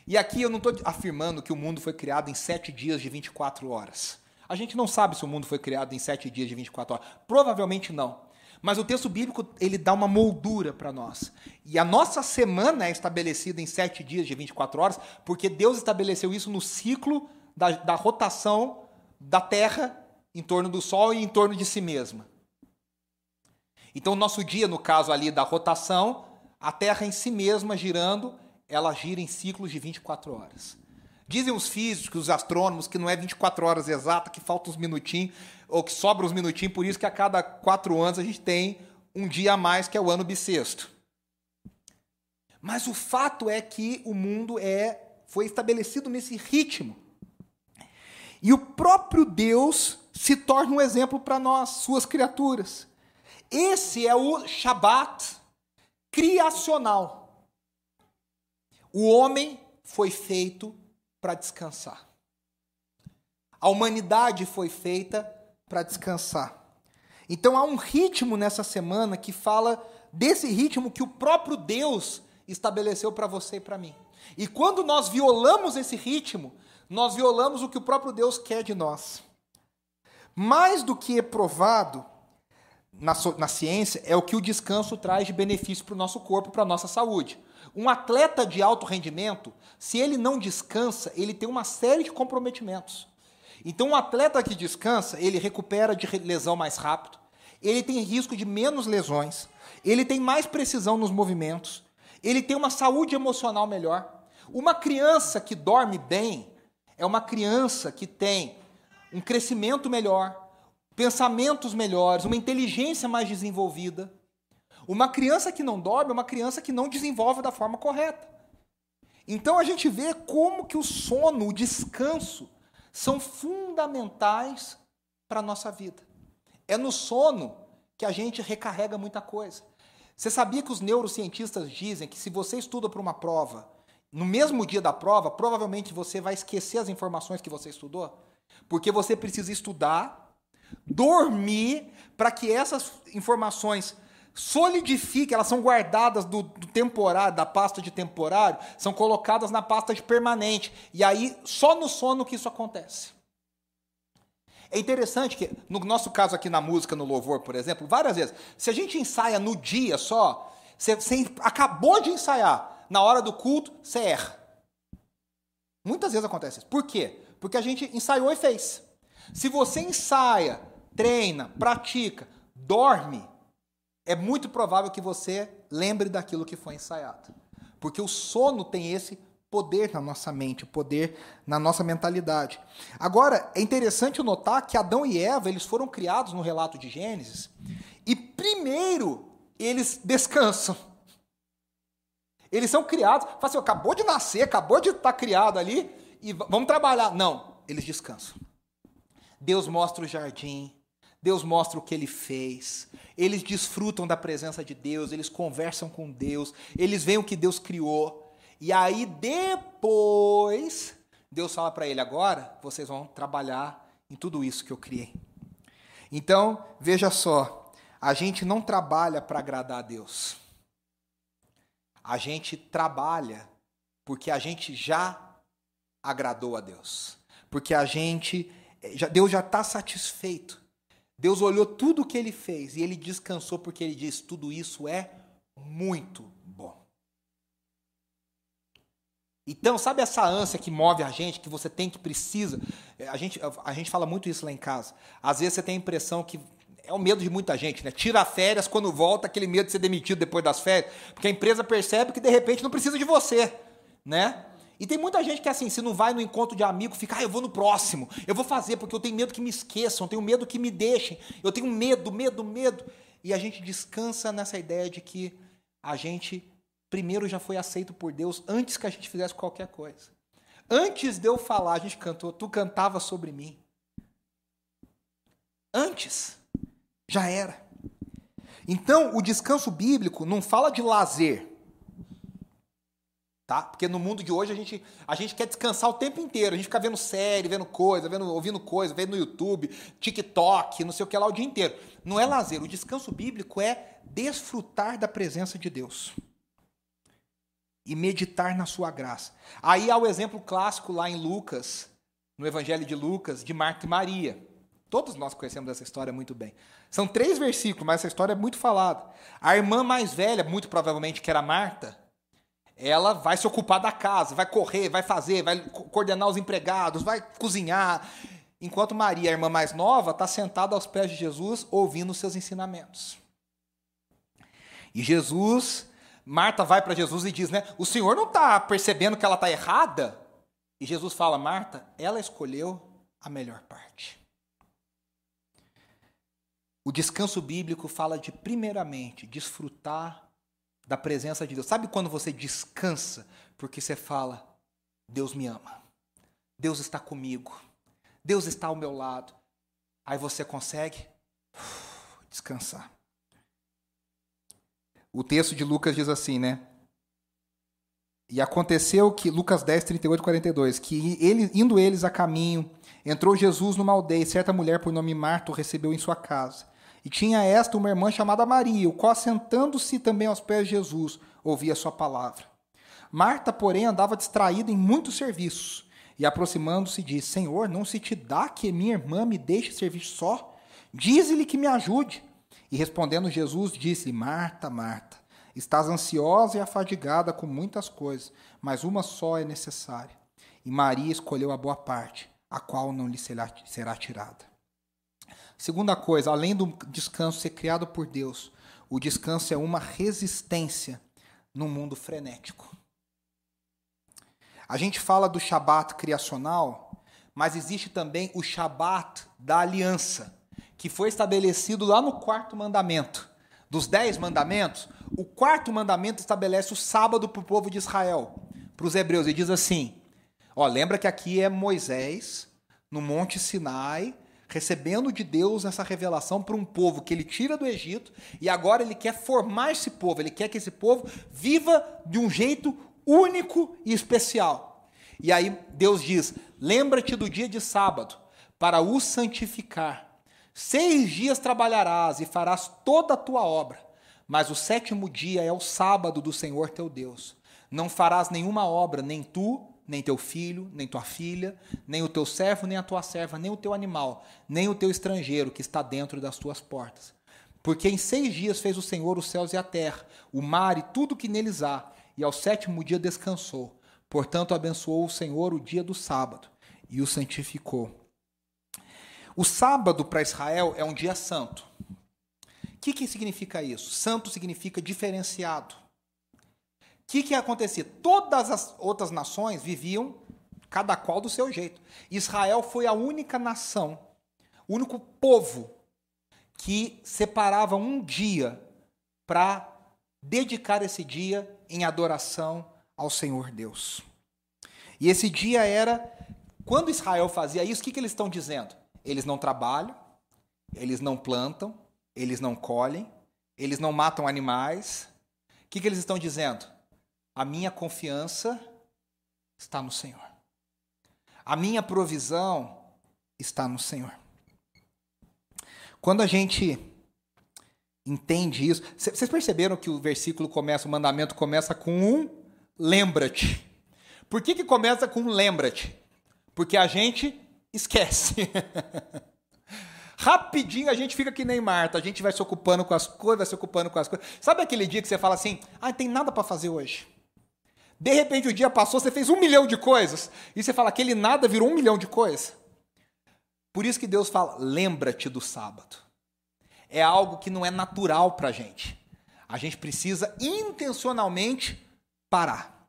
E aqui eu não estou afirmando que o mundo foi criado em sete dias de 24 horas. A gente não sabe se o mundo foi criado em sete dias de 24 horas. Provavelmente não. Mas o texto bíblico ele dá uma moldura para nós. E a nossa semana é estabelecida em sete dias de 24 horas, porque Deus estabeleceu isso no ciclo da, da rotação da Terra em torno do Sol e em torno de si mesma. Então, o nosso dia, no caso ali da rotação, a Terra em si mesma girando, ela gira em ciclos de 24 horas. Dizem os físicos, os astrônomos, que não é 24 horas exata, que falta uns minutinhos, ou que sobra uns minutinhos, por isso que a cada quatro anos a gente tem um dia a mais, que é o ano bissexto. Mas o fato é que o mundo é foi estabelecido nesse ritmo. E o próprio Deus se torna um exemplo para nós, suas criaturas. Esse é o Shabat criacional. O homem foi feito para descansar. A humanidade foi feita para descansar. Então há um ritmo nessa semana que fala desse ritmo que o próprio Deus estabeleceu para você e para mim. E quando nós violamos esse ritmo, nós violamos o que o próprio Deus quer de nós. Mais do que é provado na, na ciência é o que o descanso traz de benefício para o nosso corpo, para a nossa saúde. Um atleta de alto rendimento, se ele não descansa, ele tem uma série de comprometimentos. Então, um atleta que descansa, ele recupera de lesão mais rápido, ele tem risco de menos lesões, ele tem mais precisão nos movimentos, ele tem uma saúde emocional melhor. Uma criança que dorme bem é uma criança que tem um crescimento melhor, pensamentos melhores, uma inteligência mais desenvolvida. Uma criança que não dorme é uma criança que não desenvolve da forma correta. Então a gente vê como que o sono, o descanso, são fundamentais para a nossa vida. É no sono que a gente recarrega muita coisa. Você sabia que os neurocientistas dizem que se você estuda para uma prova, no mesmo dia da prova, provavelmente você vai esquecer as informações que você estudou? Porque você precisa estudar, dormir, para que essas informações solidifique, elas são guardadas do, do, temporário, da pasta de temporário, são colocadas na pasta de permanente. E aí, só no sono que isso acontece. É interessante que, no nosso caso aqui na música, no louvor, por exemplo, várias vezes, se a gente ensaia no dia só, você, você acabou de ensaiar, na hora do culto, você erra. Muitas vezes acontece isso. Por quê? Porque a gente ensaiou e fez. Se você ensaia, treina, pratica, dorme, é muito provável que você lembre daquilo que foi ensaiado. Porque o sono tem esse poder na nossa mente, o poder na nossa mentalidade. Agora, é interessante notar que Adão e Eva, eles foram criados no relato de Gênesis, e primeiro eles descansam. Eles são criados, fala assim, acabou de nascer, acabou de estar criado ali, e vamos trabalhar. Não, eles descansam. Deus mostra o jardim, Deus mostra o que ele fez. Eles desfrutam da presença de Deus, eles conversam com Deus, eles veem o que Deus criou. E aí depois, Deus fala para ele: agora vocês vão trabalhar em tudo isso que eu criei. Então, veja só, a gente não trabalha para agradar a Deus. A gente trabalha porque a gente já agradou a Deus. Porque a gente, Deus já está satisfeito Deus olhou tudo o que ele fez e ele descansou porque ele disse: tudo isso é muito bom. Então, sabe essa ânsia que move a gente, que você tem, que precisa? É, a gente, a gente fala muito isso lá em casa. Às vezes você tem a impressão que é o medo de muita gente, né? Tira férias, quando volta, aquele medo de ser demitido depois das férias, porque a empresa percebe que de repente não precisa de você, né? E tem muita gente que assim, se não vai no encontro de amigo, fica, ah, eu vou no próximo, eu vou fazer, porque eu tenho medo que me esqueçam, eu tenho medo que me deixem, eu tenho medo, medo, medo. E a gente descansa nessa ideia de que a gente primeiro já foi aceito por Deus antes que a gente fizesse qualquer coisa. Antes de eu falar, a gente cantou, tu cantava sobre mim. Antes, já era. Então, o descanso bíblico não fala de lazer. Tá? Porque no mundo de hoje a gente, a gente quer descansar o tempo inteiro. A gente fica vendo série, vendo coisa, vendo, ouvindo coisa, vendo no YouTube, TikTok, não sei o que lá o dia inteiro. Não é lazer. O descanso bíblico é desfrutar da presença de Deus e meditar na sua graça. Aí há o exemplo clássico lá em Lucas, no Evangelho de Lucas, de Marta e Maria. Todos nós conhecemos essa história muito bem. São três versículos, mas essa história é muito falada. A irmã mais velha, muito provavelmente que era Marta, ela vai se ocupar da casa, vai correr, vai fazer, vai coordenar os empregados, vai cozinhar. Enquanto Maria, a irmã mais nova, está sentada aos pés de Jesus, ouvindo os seus ensinamentos. E Jesus, Marta vai para Jesus e diz, né? O Senhor não está percebendo que ela está errada? E Jesus fala, Marta, ela escolheu a melhor parte. O descanso bíblico fala de, primeiramente, desfrutar da presença de Deus. Sabe quando você descansa porque você fala: Deus me ama, Deus está comigo, Deus está ao meu lado. Aí você consegue descansar. O texto de Lucas diz assim, né? E aconteceu que, Lucas 10, 38 42, que ele, indo eles a caminho, entrou Jesus numa aldeia, e certa mulher por nome Marta o recebeu em sua casa. E tinha esta uma irmã chamada Maria, o qual, sentando-se também aos pés de Jesus, ouvia sua palavra. Marta, porém, andava distraída em muitos serviços, e aproximando-se disse: Senhor, não se te dá que minha irmã me deixe servir só? Dize-lhe que me ajude. E respondendo Jesus, disse-lhe: Marta, Marta, estás ansiosa e afadigada com muitas coisas, mas uma só é necessária. E Maria escolheu a boa parte, a qual não lhe será, tirada. Segunda coisa, além do descanso ser criado por Deus, o descanso é uma resistência no mundo frenético. A gente fala do Shabat criacional, mas existe também o Shabat da aliança, que foi estabelecido lá no quarto mandamento. Dos dez mandamentos, o quarto mandamento estabelece o sábado para o povo de Israel, para os hebreus, e diz assim: ó, lembra que aqui é Moisés, no Monte Sinai, recebendo de Deus essa revelação para um povo que ele tira do Egito e agora ele quer formar esse povo, ele quer que esse povo viva de um jeito único e especial. E aí Deus diz: lembra-te do dia de sábado para o santificar. Seis dias trabalharás e farás toda a tua obra, mas o sétimo dia é o sábado do Senhor teu Deus. Não farás nenhuma obra, nem tu, nem teu filho, nem tua filha, nem o teu servo, nem a tua serva, nem o teu animal, nem o teu estrangeiro que está dentro das tuas portas. Porque em seis dias fez o Senhor os céus e a terra, o mar e tudo que neles há, e ao sétimo dia descansou. Portanto, abençoou o Senhor o dia do sábado e o santificou. O sábado para Israel é um dia santo. O que, que significa isso? Santo significa diferenciado que, que acontecia? Todas as outras nações viviam cada qual do seu jeito. Israel foi a única nação, o único povo que separava um dia para dedicar esse dia em adoração ao Senhor Deus. E esse dia era, quando Israel fazia isso, o que, que eles estão dizendo? Eles não trabalham, eles não plantam, eles não colhem, eles não matam animais. O que, que eles estão dizendo? A minha confiança está no Senhor. A minha provisão está no Senhor. Quando a gente entende isso, vocês perceberam que o versículo começa, o mandamento começa com um lembra-te. Por que, que começa com um lembra-te? Porque a gente esquece. Rapidinho a gente fica que nem Marta, a gente vai se ocupando com as coisas, vai se ocupando com as coisas. Sabe aquele dia que você fala assim: ah, tem nada para fazer hoje? De repente o dia passou, você fez um milhão de coisas, e você fala, aquele nada virou um milhão de coisas. Por isso que Deus fala, lembra-te do sábado. É algo que não é natural para a gente. A gente precisa intencionalmente parar.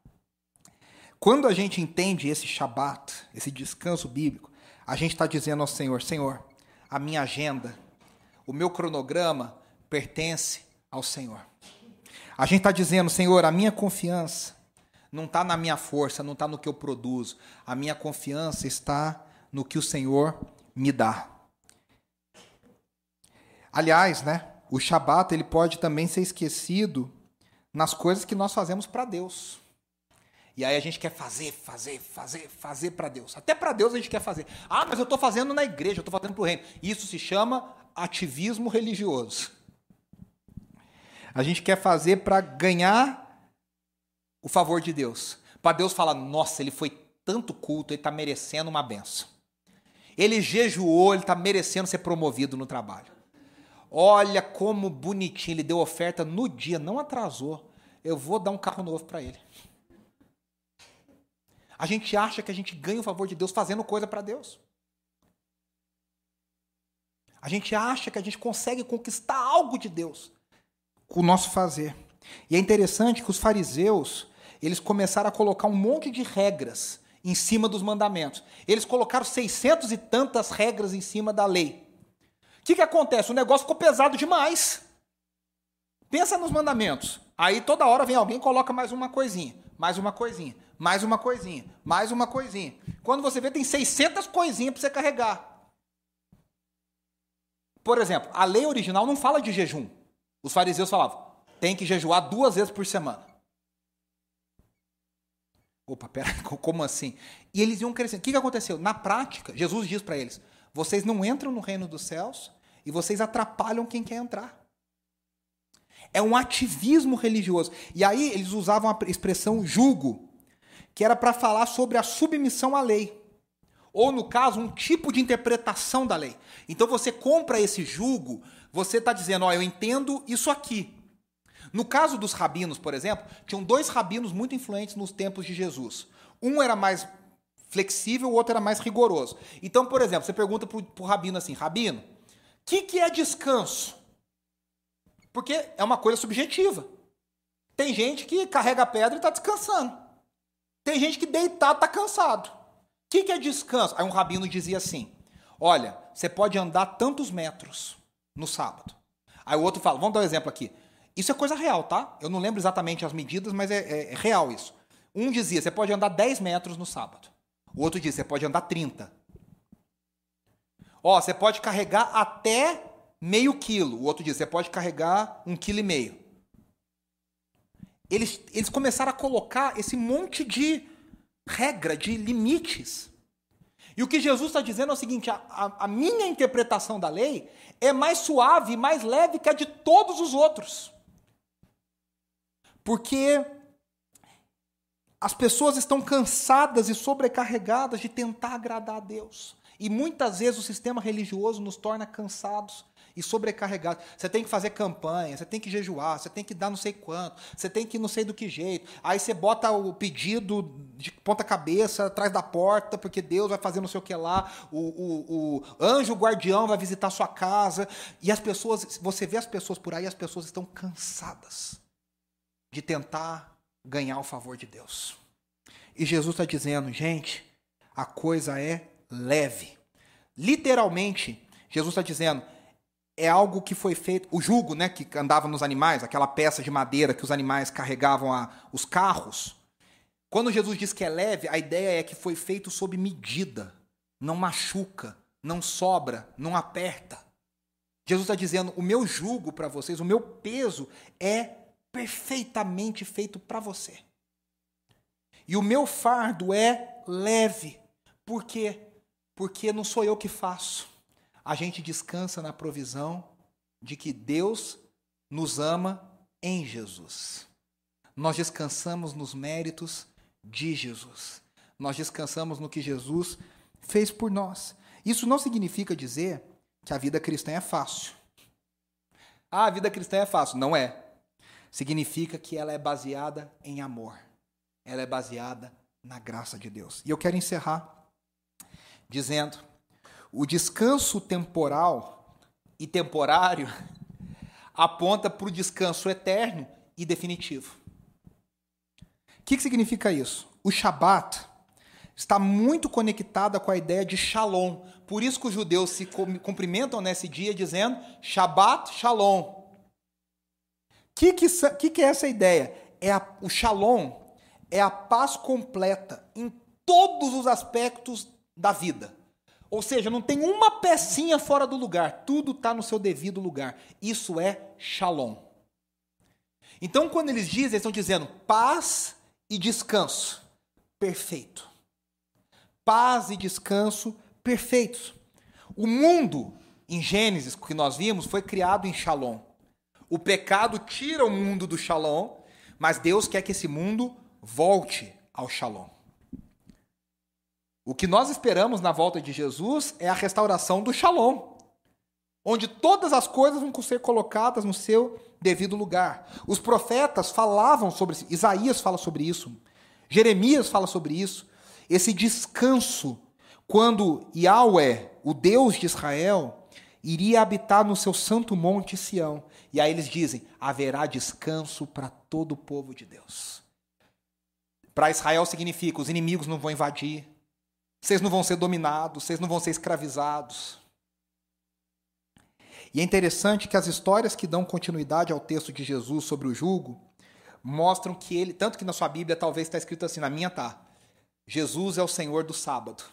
Quando a gente entende esse Shabat, esse descanso bíblico, a gente está dizendo ao Senhor: Senhor, a minha agenda, o meu cronograma pertence ao Senhor. A gente está dizendo, Senhor, a minha confiança, não está na minha força, não está no que eu produzo. A minha confiança está no que o Senhor me dá. Aliás, né, o Shabat ele pode também ser esquecido nas coisas que nós fazemos para Deus. E aí a gente quer fazer, fazer, fazer, fazer para Deus. Até para Deus a gente quer fazer. Ah, mas eu estou fazendo na igreja, eu estou fazendo para o reino. Isso se chama ativismo religioso. A gente quer fazer para ganhar o favor de Deus. Para Deus falar, nossa, ele foi tanto culto, ele está merecendo uma benção. Ele jejuou, ele está merecendo ser promovido no trabalho. Olha como bonitinho, ele deu oferta no dia, não atrasou. Eu vou dar um carro novo para ele. A gente acha que a gente ganha o favor de Deus fazendo coisa para Deus. A gente acha que a gente consegue conquistar algo de Deus com o nosso fazer. E é interessante que os fariseus, eles começaram a colocar um monte de regras em cima dos mandamentos. Eles colocaram seiscentos e tantas regras em cima da lei. O que, que acontece? O negócio ficou pesado demais. Pensa nos mandamentos. Aí toda hora vem alguém e coloca mais uma coisinha, mais uma coisinha, mais uma coisinha, mais uma coisinha. Quando você vê, tem 600 coisinhas para você carregar. Por exemplo, a lei original não fala de jejum. Os fariseus falavam, tem que jejuar duas vezes por semana. Opa, pera, como assim? E eles iam crescendo. O que, que aconteceu? Na prática, Jesus diz para eles: vocês não entram no reino dos céus e vocês atrapalham quem quer entrar. É um ativismo religioso. E aí eles usavam a expressão julgo, que era para falar sobre a submissão à lei. Ou, no caso, um tipo de interpretação da lei. Então você compra esse julgo, você está dizendo, ó, eu entendo isso aqui. No caso dos rabinos, por exemplo, tinham dois rabinos muito influentes nos tempos de Jesus. Um era mais flexível, o outro era mais rigoroso. Então, por exemplo, você pergunta para o rabino assim, rabino, o que, que é descanso? Porque é uma coisa subjetiva. Tem gente que carrega pedra e está descansando. Tem gente que deitado está cansado. O que, que é descanso? Aí um rabino dizia assim: Olha, você pode andar tantos metros no sábado. Aí o outro fala: Vamos dar um exemplo aqui. Isso é coisa real, tá? Eu não lembro exatamente as medidas, mas é, é, é real isso. Um dizia: Você pode andar 10 metros no sábado. O outro dizia: Você pode andar 30. Ó, você pode carregar até meio quilo. O outro diz, você pode carregar um quilo e meio. Eles, eles começaram a colocar esse monte de regra, de limites. E o que Jesus está dizendo é o seguinte: a, a, a minha interpretação da lei é mais suave mais leve que a de todos os outros. Porque as pessoas estão cansadas e sobrecarregadas de tentar agradar a Deus. E muitas vezes o sistema religioso nos torna cansados e sobrecarregado. Você tem que fazer campanha, você tem que jejuar, você tem que dar não sei quanto, você tem que não sei do que jeito. Aí você bota o pedido de ponta cabeça atrás da porta, porque Deus vai fazer não sei o que lá, o, o, o anjo guardião vai visitar sua casa. E as pessoas, você vê as pessoas por aí, as pessoas estão cansadas de tentar ganhar o favor de Deus. E Jesus está dizendo, gente, a coisa é leve. Literalmente, Jesus está dizendo, é algo que foi feito. O jugo, né, que andava nos animais, aquela peça de madeira que os animais carregavam a, os carros. Quando Jesus diz que é leve, a ideia é que foi feito sob medida. Não machuca, não sobra, não aperta. Jesus está dizendo: o meu jugo para vocês, o meu peso é perfeitamente feito para você. E o meu fardo é leve. Por quê? Porque não sou eu que faço a gente descansa na provisão de que Deus nos ama em Jesus. Nós descansamos nos méritos de Jesus. Nós descansamos no que Jesus fez por nós. Isso não significa dizer que a vida cristã é fácil. Ah, a vida cristã é fácil. Não é. Significa que ela é baseada em amor. Ela é baseada na graça de Deus. E eu quero encerrar dizendo o descanso temporal e temporário aponta para o descanso eterno e definitivo. O que, que significa isso? O Shabat está muito conectada com a ideia de Shalom. Por isso que os judeus se cumprimentam nesse dia dizendo Shabat Shalom. Que, que, que, que, é essa ideia? É a, o Shalom é a paz completa em todos os aspectos da vida. Ou seja, não tem uma pecinha fora do lugar, tudo está no seu devido lugar. Isso é shalom. Então, quando eles dizem, eles estão dizendo paz e descanso. Perfeito. Paz e descanso perfeitos. O mundo, em Gênesis, que nós vimos, foi criado em shalom. O pecado tira o mundo do shalom, mas Deus quer que esse mundo volte ao shalom. O que nós esperamos na volta de Jesus é a restauração do Shalom, onde todas as coisas vão ser colocadas no seu devido lugar. Os profetas falavam sobre isso, Isaías fala sobre isso, Jeremias fala sobre isso. Esse descanso, quando Yahweh, o Deus de Israel, iria habitar no seu santo monte Sião. E aí eles dizem: haverá descanso para todo o povo de Deus. Para Israel significa: os inimigos não vão invadir, vocês não vão ser dominados, vocês não vão ser escravizados. E é interessante que as histórias que dão continuidade ao texto de Jesus sobre o jugo mostram que ele, tanto que na sua Bíblia talvez está escrito assim, na minha tá, Jesus é o Senhor do sábado,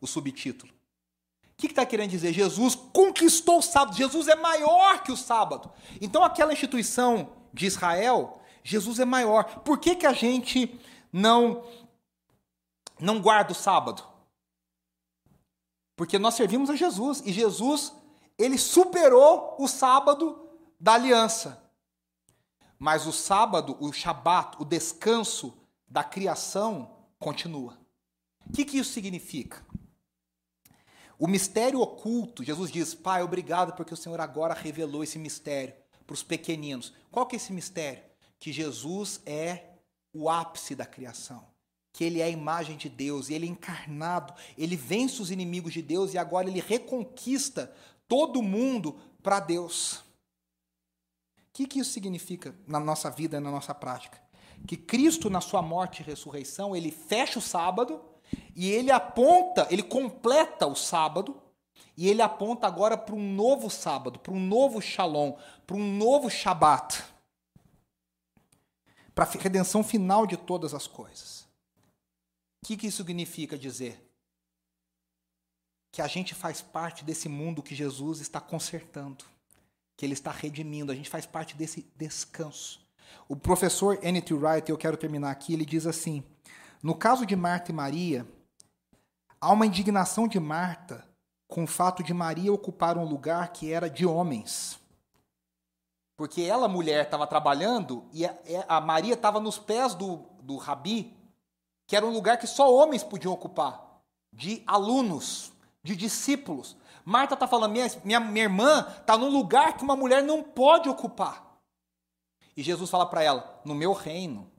o subtítulo. O que está que querendo dizer? Jesus conquistou o sábado, Jesus é maior que o sábado. Então aquela instituição de Israel, Jesus é maior. Por que, que a gente não não guarda o sábado? Porque nós servimos a Jesus e Jesus, ele superou o sábado da aliança. Mas o sábado, o Shabat, o descanso da criação continua. O que, que isso significa? O mistério oculto, Jesus diz: Pai, obrigado porque o Senhor agora revelou esse mistério para os pequeninos. Qual que é esse mistério? Que Jesus é o ápice da criação que ele é a imagem de Deus, e ele é encarnado, ele vence os inimigos de Deus e agora ele reconquista todo mundo para Deus. O que, que isso significa na nossa vida, na nossa prática? Que Cristo, na sua morte e ressurreição, ele fecha o sábado e ele aponta, ele completa o sábado e ele aponta agora para um novo sábado, para um novo shalom, para um novo shabat, para a redenção final de todas as coisas. O que, que isso significa dizer? Que a gente faz parte desse mundo que Jesus está consertando, que ele está redimindo, a gente faz parte desse descanso. O professor N.T. Wright, eu quero terminar aqui, ele diz assim: no caso de Marta e Maria, há uma indignação de Marta com o fato de Maria ocupar um lugar que era de homens. Porque ela, mulher, estava trabalhando e a, a Maria estava nos pés do, do rabi, que era um lugar que só homens podiam ocupar, de alunos, de discípulos. Marta está falando, minha, minha, minha irmã está num lugar que uma mulher não pode ocupar. E Jesus fala para ela: no meu reino,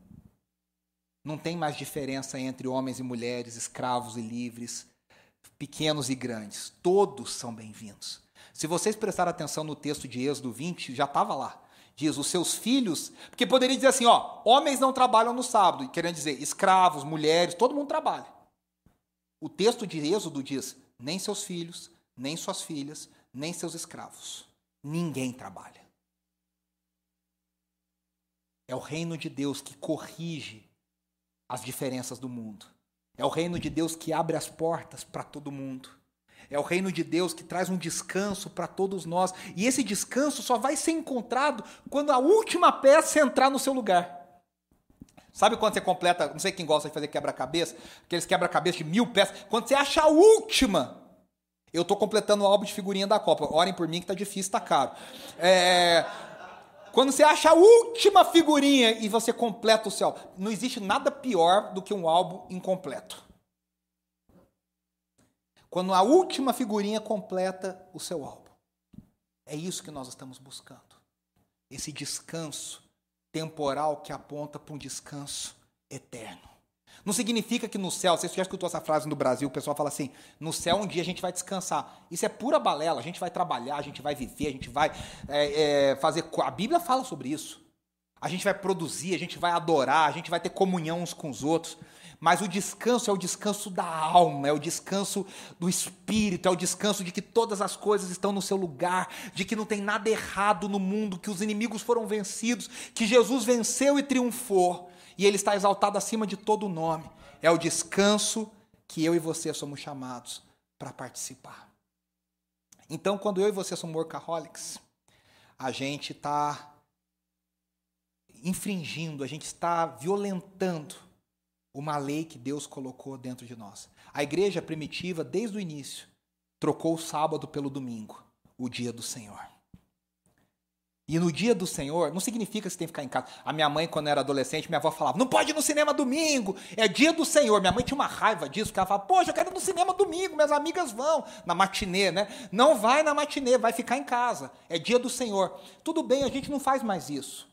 não tem mais diferença entre homens e mulheres, escravos e livres, pequenos e grandes. Todos são bem-vindos. Se vocês prestarem atenção no texto de Êxodo 20, já estava lá diz os seus filhos, porque poderia dizer assim, ó, homens não trabalham no sábado, querendo dizer escravos, mulheres, todo mundo trabalha. O texto de Êxodo diz: nem seus filhos, nem suas filhas, nem seus escravos. Ninguém trabalha. É o reino de Deus que corrige as diferenças do mundo. É o reino de Deus que abre as portas para todo mundo. É o reino de Deus que traz um descanso para todos nós. E esse descanso só vai ser encontrado quando a última peça entrar no seu lugar. Sabe quando você completa, não sei quem gosta de fazer quebra-cabeça, aqueles quebra-cabeça de mil peças, quando você acha a última, eu estou completando o álbum de figurinha da Copa. Orem por mim que está difícil, está caro. É, quando você acha a última figurinha e você completa o seu álbum, não existe nada pior do que um álbum incompleto. Quando a última figurinha completa o seu álbum. É isso que nós estamos buscando. Esse descanso temporal que aponta para um descanso eterno. Não significa que no céu, você já escutou essa frase no Brasil, o pessoal fala assim: no céu um dia a gente vai descansar. Isso é pura balela, a gente vai trabalhar, a gente vai viver, a gente vai é, é, fazer. A Bíblia fala sobre isso. A gente vai produzir, a gente vai adorar, a gente vai ter comunhão uns com os outros. Mas o descanso é o descanso da alma, é o descanso do espírito, é o descanso de que todas as coisas estão no seu lugar, de que não tem nada errado no mundo, que os inimigos foram vencidos, que Jesus venceu e triunfou, e ele está exaltado acima de todo nome. É o descanso que eu e você somos chamados para participar. Então, quando eu e você somos workaholics, a gente está infringindo, a gente está violentando uma lei que Deus colocou dentro de nós. A igreja primitiva, desde o início, trocou o sábado pelo domingo, o dia do Senhor. E no dia do Senhor, não significa que você tem que ficar em casa. A minha mãe, quando era adolescente, minha avó falava: não pode ir no cinema domingo, é dia do Senhor. Minha mãe tinha uma raiva disso, porque ela falava: poxa, eu quero ir no cinema domingo, minhas amigas vão, na matinê, né? Não vai na matinê, vai ficar em casa, é dia do Senhor. Tudo bem, a gente não faz mais isso.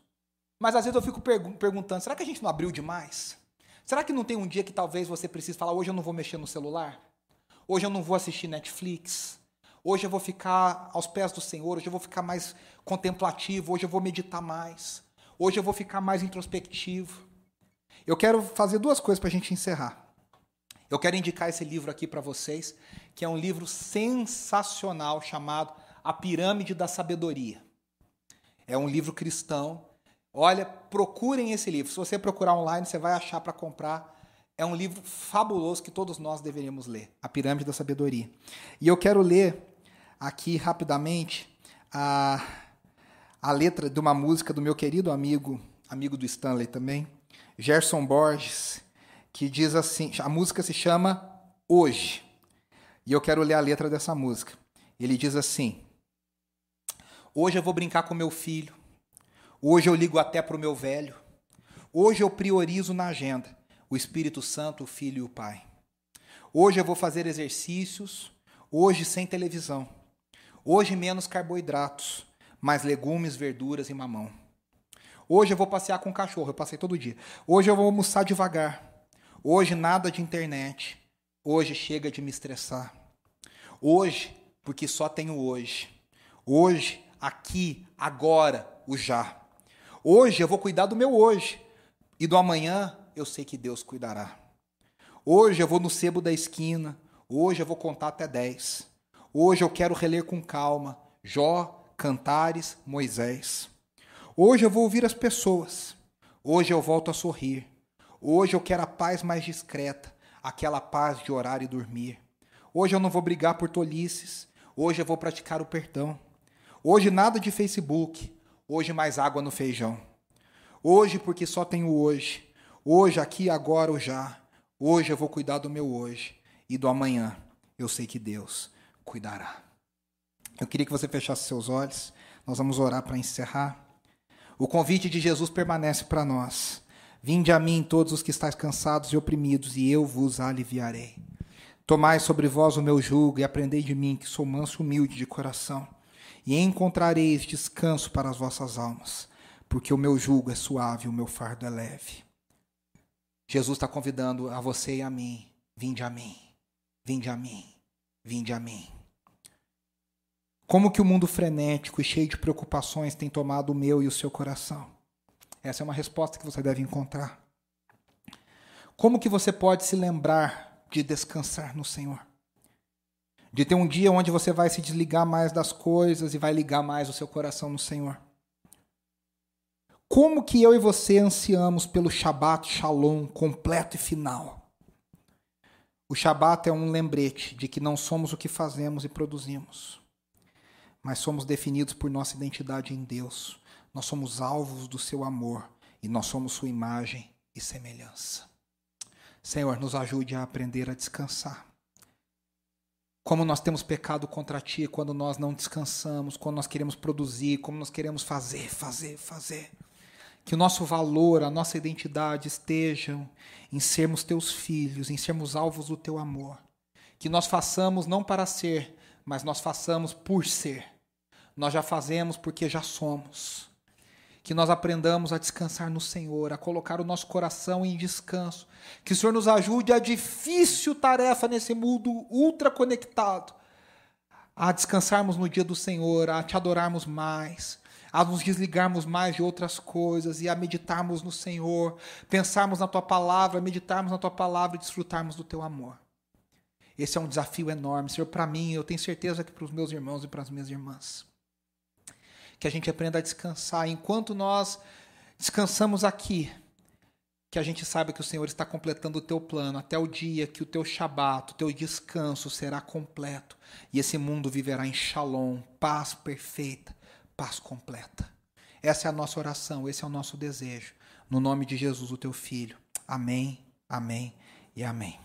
Mas às vezes eu fico pergun perguntando: será que a gente não abriu demais? Será que não tem um dia que talvez você precise falar: hoje eu não vou mexer no celular? Hoje eu não vou assistir Netflix? Hoje eu vou ficar aos pés do Senhor, hoje eu vou ficar mais contemplativo, hoje eu vou meditar mais, hoje eu vou ficar mais introspectivo. Eu quero fazer duas coisas para a gente encerrar. Eu quero indicar esse livro aqui para vocês, que é um livro sensacional chamado A Pirâmide da Sabedoria. É um livro cristão. Olha, procurem esse livro. Se você procurar online, você vai achar para comprar. É um livro fabuloso que todos nós deveríamos ler, A Pirâmide da Sabedoria. E eu quero ler aqui rapidamente a, a letra de uma música do meu querido amigo, amigo do Stanley também, Gerson Borges, que diz assim: a música se chama Hoje. E eu quero ler a letra dessa música. Ele diz assim: Hoje eu vou brincar com meu filho. Hoje eu ligo até para o meu velho. Hoje eu priorizo na agenda o Espírito Santo, o Filho e o Pai. Hoje eu vou fazer exercícios, hoje sem televisão. Hoje menos carboidratos, mais legumes, verduras e mamão. Hoje eu vou passear com o cachorro, eu passei todo dia. Hoje eu vou almoçar devagar. Hoje nada de internet. Hoje chega de me estressar. Hoje, porque só tenho hoje. Hoje, aqui, agora, o já. Hoje eu vou cuidar do meu hoje. E do amanhã eu sei que Deus cuidará. Hoje eu vou no sebo da esquina. Hoje eu vou contar até dez. Hoje eu quero reler com calma Jó, Cantares, Moisés. Hoje eu vou ouvir as pessoas. Hoje eu volto a sorrir. Hoje eu quero a paz mais discreta, aquela paz de orar e dormir. Hoje eu não vou brigar por tolices. Hoje eu vou praticar o perdão. Hoje nada de Facebook. Hoje mais água no feijão. Hoje porque só tenho hoje. Hoje, aqui, agora ou já. Hoje eu vou cuidar do meu hoje. E do amanhã eu sei que Deus cuidará. Eu queria que você fechasse seus olhos. Nós vamos orar para encerrar. O convite de Jesus permanece para nós. Vinde a mim todos os que estáis cansados e oprimidos, e eu vos aliviarei. Tomai sobre vós o meu jugo e aprendei de mim, que sou manso e humilde de coração, e encontrareis descanso para as vossas almas, porque o meu jugo é suave e o meu fardo é leve. Jesus está convidando a você e a mim: vinde a mim, vinde a mim, vinde a mim. Como que o mundo frenético e cheio de preocupações tem tomado o meu e o seu coração? Essa é uma resposta que você deve encontrar. Como que você pode se lembrar de descansar no Senhor? De ter um dia onde você vai se desligar mais das coisas e vai ligar mais o seu coração no Senhor? Como que eu e você ansiamos pelo Shabat Shalom completo e final? O Shabat é um lembrete de que não somos o que fazemos e produzimos mas somos definidos por nossa identidade em Deus. Nós somos alvos do seu amor e nós somos sua imagem e semelhança. Senhor, nos ajude a aprender a descansar. Como nós temos pecado contra ti quando nós não descansamos, quando nós queremos produzir, como nós queremos fazer, fazer, fazer. Que o nosso valor, a nossa identidade estejam em sermos teus filhos, em sermos alvos do teu amor. Que nós façamos não para ser, mas nós façamos por ser nós já fazemos porque já somos. Que nós aprendamos a descansar no Senhor, a colocar o nosso coração em descanso. Que o Senhor nos ajude a difícil tarefa nesse mundo ultra conectado. A descansarmos no dia do Senhor, a te adorarmos mais, a nos desligarmos mais de outras coisas e a meditarmos no Senhor, pensarmos na tua palavra, meditarmos na tua palavra e desfrutarmos do teu amor. Esse é um desafio enorme, Senhor, para mim, eu tenho certeza que para os meus irmãos e para as minhas irmãs que a gente aprenda a descansar. Enquanto nós descansamos aqui, que a gente saiba que o Senhor está completando o teu plano até o dia que o teu shabat, o teu descanso será completo e esse mundo viverá em shalom, paz perfeita, paz completa. Essa é a nossa oração, esse é o nosso desejo. No nome de Jesus, o teu filho. Amém, amém e amém.